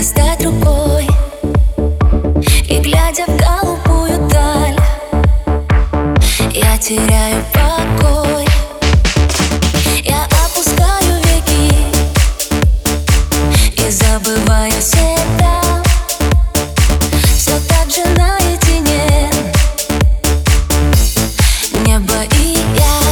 достать рукой. И глядя в голубую даль Я теряю покой. Я опускаю веки И забываю себя. Все так же наедине. Небо и я.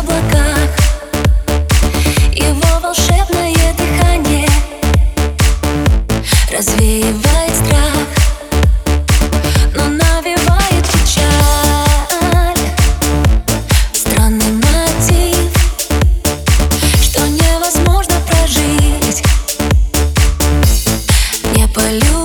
облаках. Его волшебное дыхание Развеивает страх Но навевает печаль. Странный мотив Что невозможно прожить. Не полюбить